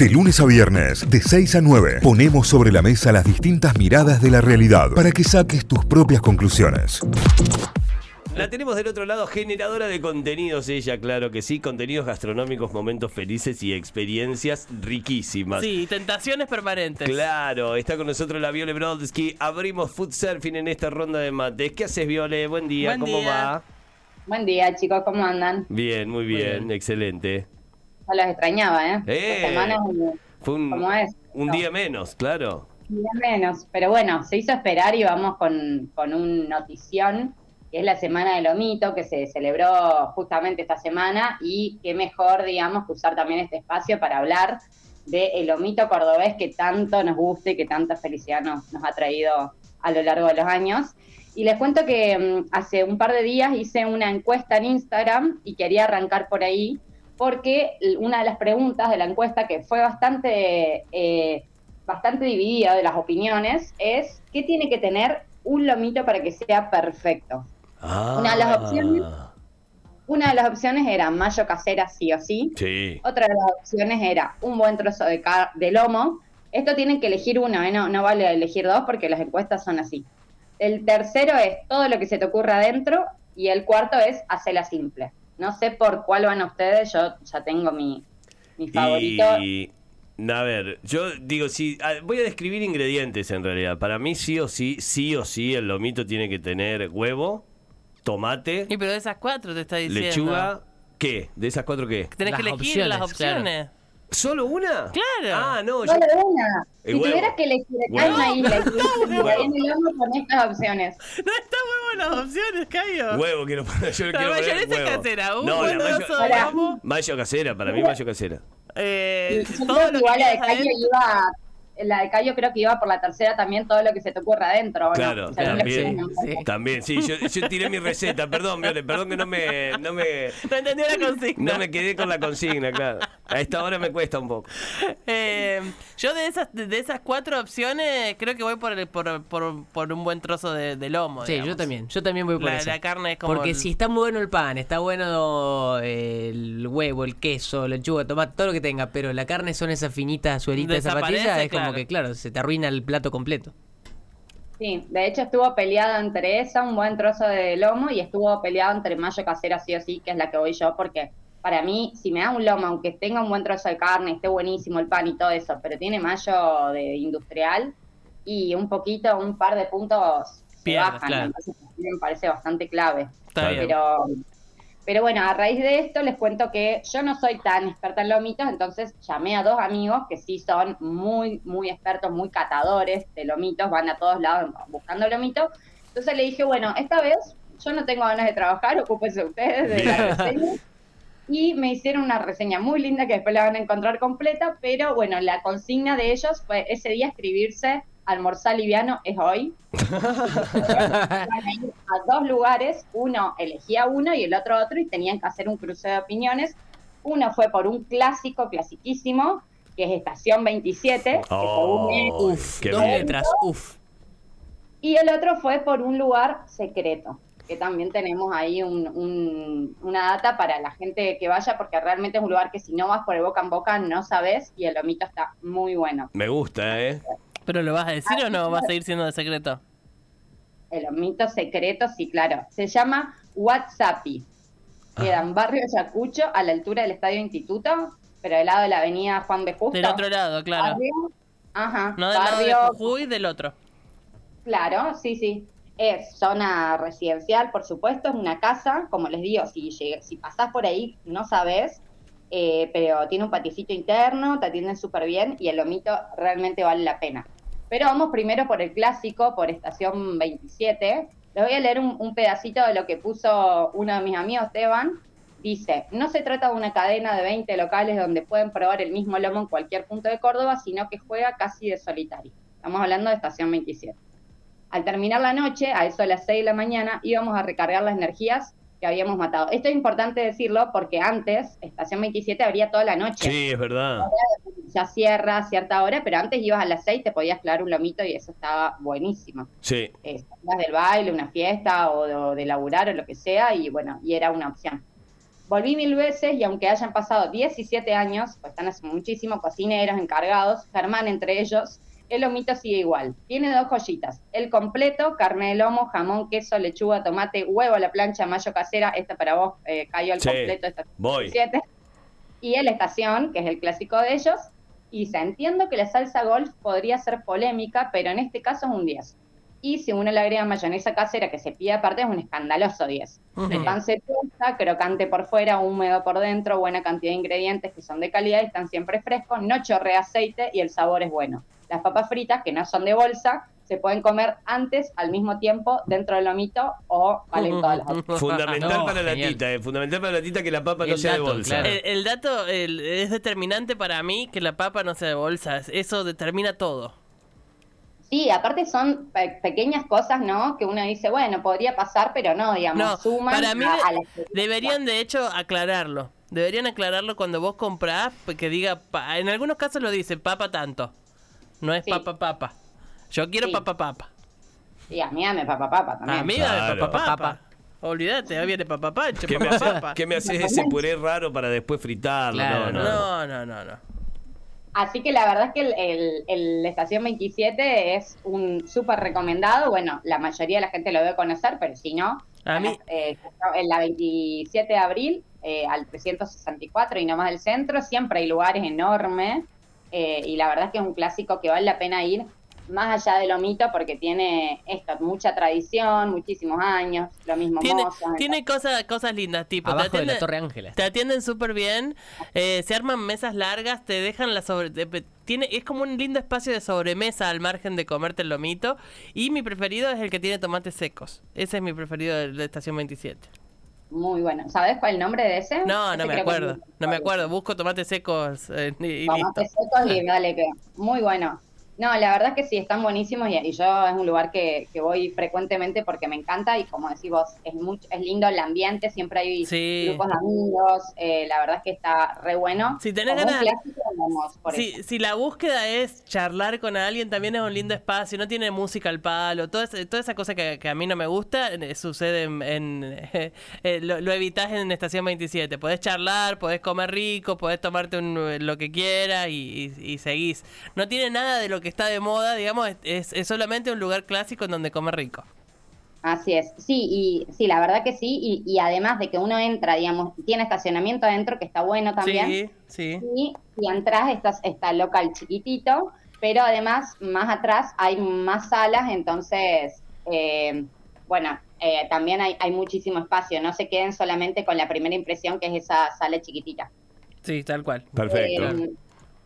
De lunes a viernes, de 6 a 9, ponemos sobre la mesa las distintas miradas de la realidad para que saques tus propias conclusiones. La tenemos del otro lado, generadora de contenidos, ella, claro que sí, contenidos gastronómicos, momentos felices y experiencias riquísimas. Sí, tentaciones permanentes. Claro, está con nosotros la Viole Brodsky. Abrimos food surfing en esta ronda de mates. ¿Qué haces, Viole? Buen día, Buen ¿cómo día. va? Buen día, chicos, ¿cómo andan? Bien, muy bien, bien. excelente. No los extrañaba, ¿eh? ¡Eh! Esta semana un Fue un, ¿Cómo es? un No. día menos, claro. día menos. Pero bueno, se hizo esperar y vamos con, con un notición, que es la Semana del Lomito, que se celebró justamente esta semana, y qué mejor, digamos, que usar también este espacio para hablar del lomito cordobés que tanto nos gusta y que tanta felicidad nos, nos ha traído a lo largo de los años. Y les cuento que mm, hace un par de días hice una encuesta en Instagram y quería arrancar por ahí, porque una de las preguntas de la encuesta, que fue bastante, eh, bastante dividida de las opiniones, es ¿qué tiene que tener un lomito para que sea perfecto? Una de las opciones- Una de las opciones era mayo casera sí o sí. Sí. Otra de las opciones era un buen trozo de, car- de lomo. Esto tienen que elegir uno, ¿eh? no, no vale elegir dos porque las encuestas son así. El tercero es todo lo que se te ocurra adentro y el cuarto es hacerla simple. No sé por cuál van ustedes, yo ya tengo mi, mi favorito. Y, a ver, yo digo, sí, ah, voy a describir ingredientes en realidad. Para mí sí o sí, sí o sí, el lomito tiene que tener huevo, tomate, Y pero de esas cuatro te está diciendo. lechuga. ¿Qué? ¿De esas cuatro qué? Tenés Las que elegir las opciones, claro. ¿Solo una? Claro. Ah, no, yo- Solo una. Si huevo. tuvieras que elegir acá en la isla en el lomo con estas opciones. No está muy buenas opciones, Cayo. Huevo quiero poner, yo quiero poner mayonesa huevo. casera, un no, buen la mayo, lomo. mayo casera, para mí mayo casera. Eh, todo igual la de Cayo iba, la de Cayo creo que iba por la tercera también todo lo que se te ocurra adentro. ¿o no? Claro, O sea, también. Sí. También, sí, yo, yo tiré mi receta, perdón, Viole, perdón que no me, no me, No entendió la consigna. no me quedé con la consigna, claro. A esta hora me cuesta un poco. Eh, yo de esas de esas cuatro opciones creo que voy por, el- por, por, por un buen trozo de, de lomo. Sí, digamos. yo también, yo también voy por La, eso. la carne es como. Porque el- si está muy bueno el pan, está bueno el huevo, el queso, la lechuga, tomate, todo lo que tenga, pero la carne son esas finitas suelitas, esa Desaparece, patilla, es como que, claro, se te arruina el plato completo. Sí, de hecho estuvo peleado entre esa, un buen trozo de lomo, y estuvo peleado entre mayo casera sí o sí, que es la que voy yo, porque para mí, si me da un lomo, aunque tenga un buen trozo de carne, esté buenísimo el pan y todo eso, pero tiene mayo de industrial y un poquito, un par de puntos se bajan, claro. entonces me parece bastante clave. Está bien. Pero, bueno, a raíz de esto les cuento que yo no soy tan experta en lomitos, entonces llamé a dos amigos que sí son muy, muy expertos, muy catadores de lomitos, van a todos lados buscando lomitos. Entonces le dije, bueno, esta vez yo no tengo ganas de trabajar, ocúpense ustedes de la reseña. Y me hicieron una reseña muy linda que después la van a encontrar completa, pero bueno, la consigna de ellos fue ese día escribirse almorzar liviano es hoy. Iban a ir a dos lugares, uno elegía uno y el otro otro, y tenían que hacer un cruce de opiniones. Uno fue por un clásico, clasiquísimo, que es Estación 27, que Oh, según él- Uf, qué dos bien. letras, uf. y el otro fue por un lugar secreto, que también tenemos ahí un- un- una data para la gente que vaya, porque realmente es un lugar que si no vas por el boca en boca no sabes, y el lomito está muy bueno. Me gusta, ¿eh? ¿Pero lo vas a decir o no? ¿Va a seguir siendo de secreto? El lomito secreto, sí, claro. Se llama WhatsAppi. Queda en Barrio Yacucho, a la altura del Estadio Instituto, pero del lado de la avenida Juan B. Justo. Del otro lado, claro. Barrio- Ajá. No del lado barrio, de Jujuy, del otro. Claro, sí, sí. Es zona residencial, por supuesto, es una casa, como les digo, si, si pasás por ahí no sabes, eh, pero tiene un paticito interno, te atienden súper bien y el lomito realmente vale la pena. Pero vamos primero por el clásico, por estación 27. Les voy a leer un, pedacito de lo que puso uno de mis amigos, Esteban. Dice, no se trata de una cadena de 20 locales donde pueden probar el mismo lomo en cualquier punto de Córdoba, sino que juega casi de solitario. Estamos hablando de estación 27. Al terminar la noche, a eso de las 6 de la mañana, íbamos a recargar las energías que habíamos matado. Esto es importante decirlo porque antes, estación 27 abría toda la noche. Sí, es verdad. Ya cierra a cierta hora, pero antes ibas a las 6, te podías clavar un lomito y eso estaba buenísimo. Sí. Eh, del baile, una fiesta o de, o de laburar o lo que sea, y bueno, y era una opción. Volví mil veces y aunque hayan pasado 17 años, pues están hace muchísimo cocineros encargados, Germán entre ellos, el lomito sigue igual. Tiene dos joyitas. El completo, carne de lomo, jamón, queso, lechuga, tomate, huevo a la plancha, mayo casera. Esta para vos, eh, cayó el Sí, completo. Esta voy. 17. Y el estación, que es el clásico de ellos. Y se entiendo que la salsa golf podría ser polémica, pero en este caso es un 10. Y si uno le agrega mayonesa casera que se pide aparte, es un escandaloso 10. El pan se tosta, crocante por fuera, húmedo por dentro, buena cantidad de ingredientes que son de calidad y están siempre frescos, no chorrea aceite y el sabor es bueno. Las papas fritas, que no son de bolsa, se pueden comer antes, al mismo tiempo, dentro del lomito o valen todas las otras. Fundamental No, para la tita, eh, fundamental para la tita que la papa no sea de bolsa. claro. El, el dato el- es determinante para mí que la papa no sea de bolsa. Eso determina todo. Sí, aparte son pe- pequeñas cosas, ¿no? Que uno dice, bueno, podría pasar, pero no, digamos, No, suman para mí a- de- a la experiencia. deberían de hecho aclararlo. Deberían aclararlo cuando vos comprás, que diga, pa- en algunos casos lo dice, papa tanto. No es Sí. papa papa. Yo quiero Sí. papa papa. Sí, a mí dame papa papa también. Amiga de Claro. papa papa. Papa. Olvídate, ahí viene papa pancho, ¿Qué me, hace- papa. qué me haces ese puré raro para después fritarlo? Claro, no, no. No, no, no, no. Así que la verdad es que el, el- el Estación 27 es un súper recomendado. Bueno, la mayoría de la gente lo debe conocer, pero si no, A mí- eh, en la 27 de abril eh, al 364 y no más del centro, siempre hay lugares enormes. eh, y la verdad es que es un clásico que vale la pena ir más allá de lo mito porque tiene esto, mucha tradición, muchísimos años, lo mismo Tiene, mozos, tiene cosas, cosas lindas, tipo. Abajo de la atienden- Torre Ángela. Te atienden súper bien, eh, se arman mesas largas, te dejan la sobre... te- tiene, es como un lindo espacio de sobremesa al margen de comerte el lomito. Y mi preferido es el que tiene tomates secos. Ese es mi preferido de la estación 27. Muy bueno. ¿Sabes cuál es el nombre de ese? No, Ese no me acuerdo. No me acuerdo. Busco tomates secos eh, y, y listo. Tomates secos y dale que muy bueno. No, la verdad es que sí, están buenísimos y, y yo es un lugar que, que voy frecuentemente porque me encanta y como decís vos, es mucho, es lindo el ambiente, siempre hay Sí. grupos de amigos, eh, la verdad es que está re bueno. Si tenés Como un ganas- clásico, vamos por Si, eso. si la búsqueda es charlar con alguien, también es un lindo espacio, no tiene música al palo, toda, esa- toda esa cosa que, que a mí no me gusta, eh, sucede en... en- eh, lo, lo evitás en Estación 27. Podés charlar, podés comer rico, podés tomarte un- lo que quieras y, y- y seguís. No tiene nada de lo que está de moda, digamos, es, es- es solamente un lugar clásico en donde comer rico. Así es, sí, y sí, la verdad que sí, y, y además de que uno entra, digamos, tiene estacionamiento adentro que está bueno también. Sí, sí. Y si entras, estás, está el local chiquitito, pero además más atrás hay más salas, entonces, eh, bueno, eh, también hay, hay muchísimo espacio, no se queden solamente con la primera impresión que es esa sala chiquitita. Sí, tal cual. Perfecto. Eh,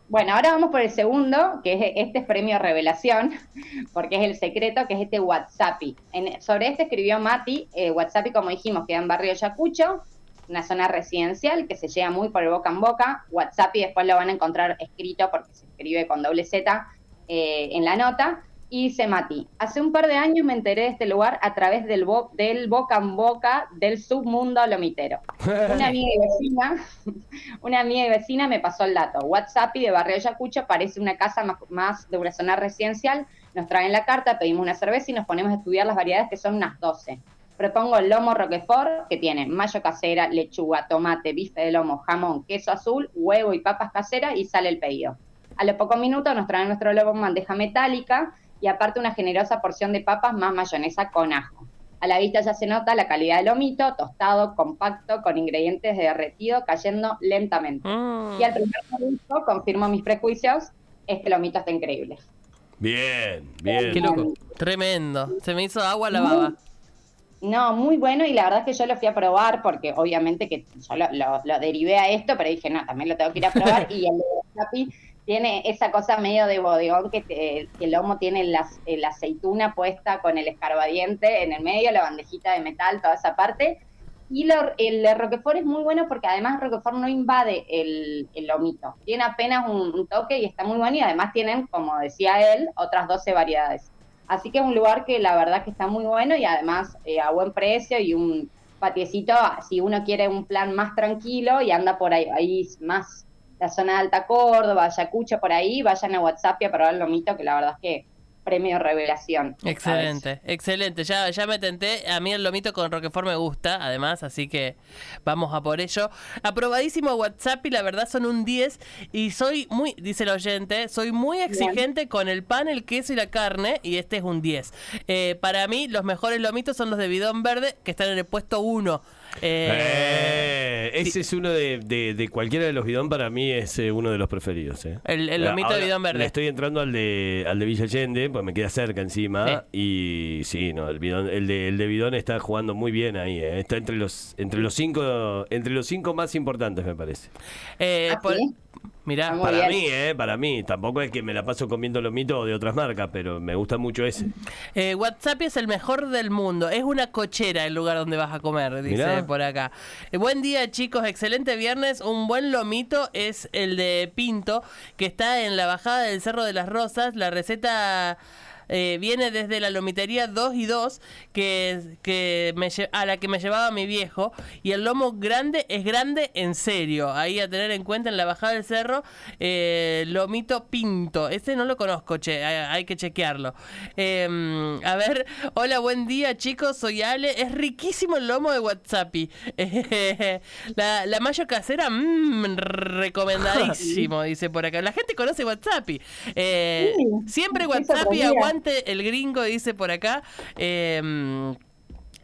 bueno, ahora vamos por el segundo, que es este es premio revelación, porque es el secreto, que es este WhatsAppi. En- sobre este escribió Mati, eh, WhatsAppi, como dijimos, queda en Barrio Yacucho, una zona residencial que se llega muy por boca en boca. WhatsAppi después lo van a encontrar escrito, porque se escribe con doble Z eh, en la nota. Y dice Mati, hace un par de años me enteré de este lugar a través del, bo- del boca en boca del submundo lomitero. Una amiga y vecina, una amiga y vecina me pasó el dato. WhatsApp y de Barrio Ayacucho parece una casa más, más de una zona residencial. Nos traen la carta, pedimos una cerveza y nos ponemos a estudiar las variedades que son unas 12. Propongo el lomo roquefort, que tiene mayo casera, lechuga, tomate, bife de lomo, jamón, queso azul, huevo y papas caseras y sale el pedido. A los pocos minutos nos traen nuestro lomo en bandeja metálica y aparte una generosa porción de papas más mayonesa con ajo. A la vista ya se nota la calidad del lomito, tostado, compacto, con ingredientes de derretido cayendo lentamente. Mm. Y al primer momento, confirmo mis prejuicios, este lomito está increíble. Bien, bien. Qué loco. Tremendo. Se me hizo agua la baba. No, muy bueno y la verdad es que yo lo fui a probar porque obviamente que yo lo, lo- lo derivé a esto, pero dije, no, también lo tengo que ir a probar y el de tiene esa cosa medio de bodegón que, te- el lomo tiene eh, la aceituna puesta con el escarbadiente en el medio, la bandejita de metal, toda esa parte. Y lo- el Roquefort es muy bueno porque además Roquefort no invade el, lomito. Tiene apenas un, un toque y está muy bueno y además tienen, como decía él, otras 12 variedades. Así que es un lugar que la verdad que está muy bueno y además eh, a buen precio y un patiecito, si uno quiere un plan más tranquilo y anda por ahí, ahí más la zona de Alta Córdoba, Ayacucho, por ahí, vayan a WhatsApp y a probar el lomito, que la verdad es que premio revelación. Excelente, excelente. Ya, ya me tenté. A mí el lomito con Roquefort me gusta, además, así que vamos a por ello. Aprobadísimo WhatsApp y la verdad son un 10. Y soy muy, dice el oyente, soy muy exigente con el pan, el queso y la carne. Y este es un 10. Eh, para mí, los mejores lomitos son los de bidón verde, que están en el puesto 1. Eh, ese es uno de, de- de cualquiera de los bidón, para mí es eh, uno de los preferidos. eh. El- el lomito de bidón verde. Le estoy entrando al de, al de Villa Allende, pues me queda cerca encima. Sí. Y sí, no, el, bidón, el, de, el de bidón está jugando muy bien ahí. eh. Está entre los, entre los cinco, entre los cinco más importantes, me parece. Eh, ¿Ah, por- sí? Mirá, muy Para bien. mí, eh, para mí. Tampoco es que me la paso comiendo lomito de otras marcas, pero me gusta mucho ese. Eh, WhatsApp es el mejor del mundo. Es una cochera el lugar donde vas a comer, dice Mirá. por acá. Eh, buen día, chicos. Excelente viernes. Un buen lomito es el de Pinto, que está en la bajada del Cerro de las Rosas. La receta. Eh, viene desde la lomitería 2 y 2 que, que me a la que me llevaba mi viejo. Y el lomo grande es grande en serio. Ahí a tener en cuenta en la bajada del cerro eh, lomito pinto. Ese no lo conozco che hay, hay que chequearlo. Eh, a ver hola buen día chicos soy Ale. Es riquísimo el lomo de Whatsappi. La, la mayo casera mm, recomendadísimo dice por acá. La gente conoce Whatsappi. Eh, Sí, siempre Whatsappi sorprendía. El gringo dice por acá Eh,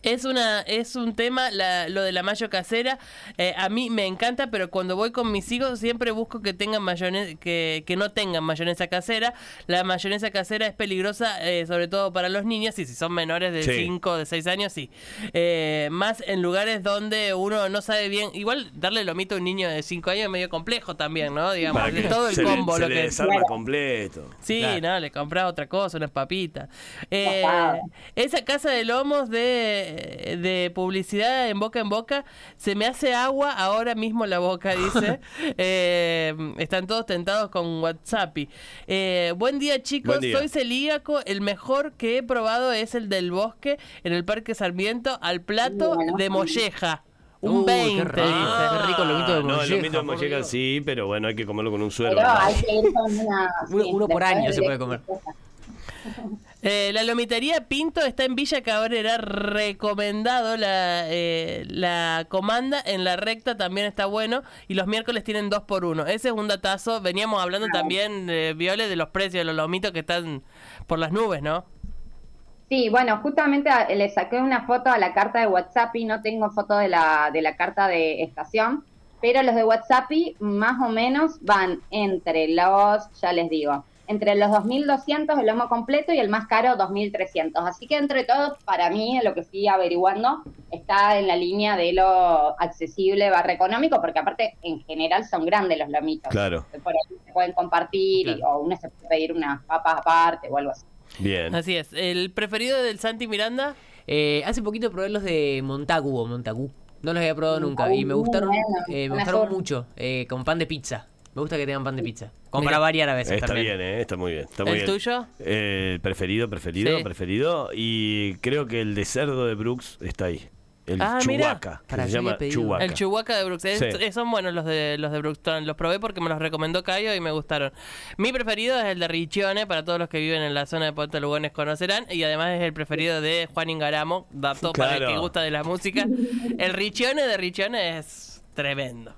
es una es un tema la- lo de la mayo casera eh, a mí me encanta pero cuando voy con mis hijos siempre busco que tengan mayonesa que, que no tengan mayonesa casera la mayonesa casera es peligrosa eh, sobre todo para los niños y si son menores de Sí. 5 de 6 años sí Eh, más en lugares donde uno no sabe bien igual darle lomito a un niño de 5 años es medio complejo también no digamos de todo el se le- combo se lo le que desarma Claro. completo. Sí, Claro. no, le compras otra cosa, unas papitas. Eh, esa casa de lomos de, de publicidad en boca en boca, se me hace agua ahora mismo la boca, dice. Eh, están todos tentados con WhatsApp. Eh, buen día, chicos. Buen día. Soy celíaco. El mejor que he probado es el del bosque en el Parque Sarmiento al plato de molleja. Un Uy, qué 20, rico. dice. Qué rico el lomito de Ah, No, el molleja, lomito de molleja sí, pero bueno, hay que comerlo con un suero. Hay que ir con una... Uno- sí, uno por año se de- puede comer. Eh, la lomitería Pinto está en Villa Cabrera, recomendado la, eh, la comanda en la recta también está bueno y los miércoles tienen dos por uno. Ese es un datazo. Veníamos hablando también, eh, Viole, de los precios de los lomitos que están por las nubes, ¿no? Sí, bueno, justamente a- le saqué una foto a la carta de WhatsApp y no tengo foto de la, de la carta de estación, pero los de WhatsApp más o menos van entre los, ya les digo, entre los 2.200 el lomo completo y el más caro 2.300. Así que entre todo, para mí, lo que fui averiguando, está en la línea de lo accesible barra económico, porque aparte en general son grandes los lomitos. Claro. Por ahí se pueden compartir y- Claro. o uno se puede pedir unas papas aparte o algo así. Bien. Así es. ¿El preferido del Santi Miranda? Eh, hace poquito probé los de Montagu o Montagú. No los había probado nunca y me gustaron, eh, me gustaron mucho. eh, con pan de pizza. Me gusta que tengan pan de pizza. Como Mira. para variar a veces Está también. bien, eh, está muy bien. Está muy ¿El bien. tuyo? Eh, preferido, preferido, Sí. preferido. Y creo que el de cerdo de Brooks está ahí. El Ah, mira. Chubaca, que Para, se yo llama había pedido. Chubaca. El Chihuahua de Brooks. Es- Sí. son buenos los de los de Brooks. Los probé porque me los recomendó Cayo y me gustaron. Mi preferido es el de Riccione, para todos los que viven en la zona de Puerto Lugones conocerán. Y además es el preferido de Juan Ingaramo, dato para el Claro. que gusta de la música. El Riccione de Riccione es tremendo.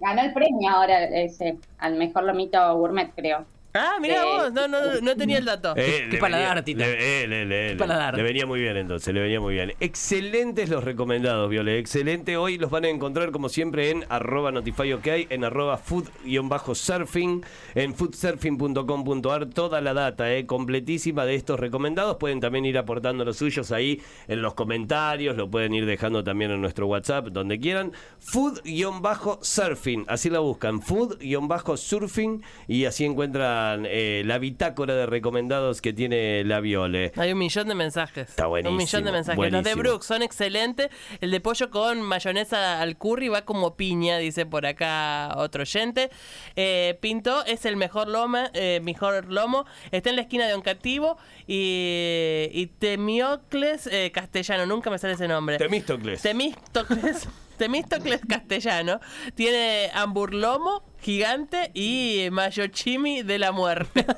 Ganó el premio ahora ese, al mejor lomito gourmet, creo. Ah, mira Eh, vos, no, no, no tenía el dato. Eh, qué paladar, venía- Tito. Le, eh, le- le- Qué le- paladar. le venía muy bien entonces, le venía muy bien. Excelentes los recomendados, Viole. Excelente. Hoy los van a encontrar como siempre en arroba notifyok, en arroba food-surfing, en foodsurfing.com.ar. Toda la data, eh, completísima de estos recomendados. Pueden también ir aportando los suyos ahí en los comentarios, lo pueden ir dejando también en nuestro WhatsApp, donde quieran. Food-surfing, así la buscan. Food-surfing y así encuentran eh, la bitácora de recomendados que tiene la Viole. Hay un millón de mensajes. Está buenísimo, Un millón de mensajes. Los de. Brooks son excelentes. El de pollo con mayonesa al curry va como piña, dice por acá otro oyente. Eh, Pinto es el mejor lomo, eh, mejor lomo. Está en la esquina de Oncativo y, y Temiocles eh, Castellano. Nunca me sale ese nombre. Temístocles. Temístocles. Temístocles castellano tiene hamburlomo gigante y mayochimi de la muerte.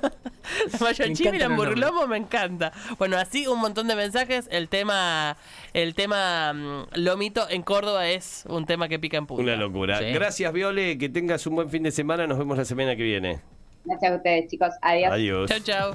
La mayo Me chimi y hamburlomo me encanta. Bueno, así un montón de mensajes. El tema, el tema mm, lomito en Córdoba es un tema que pica en punta. Una locura. Sí. Gracias, Viole. Que tengas un buen fin de semana. Nos vemos la semana que viene. Gracias a ustedes, chicos. Adiós. Adiós. Chau, chau.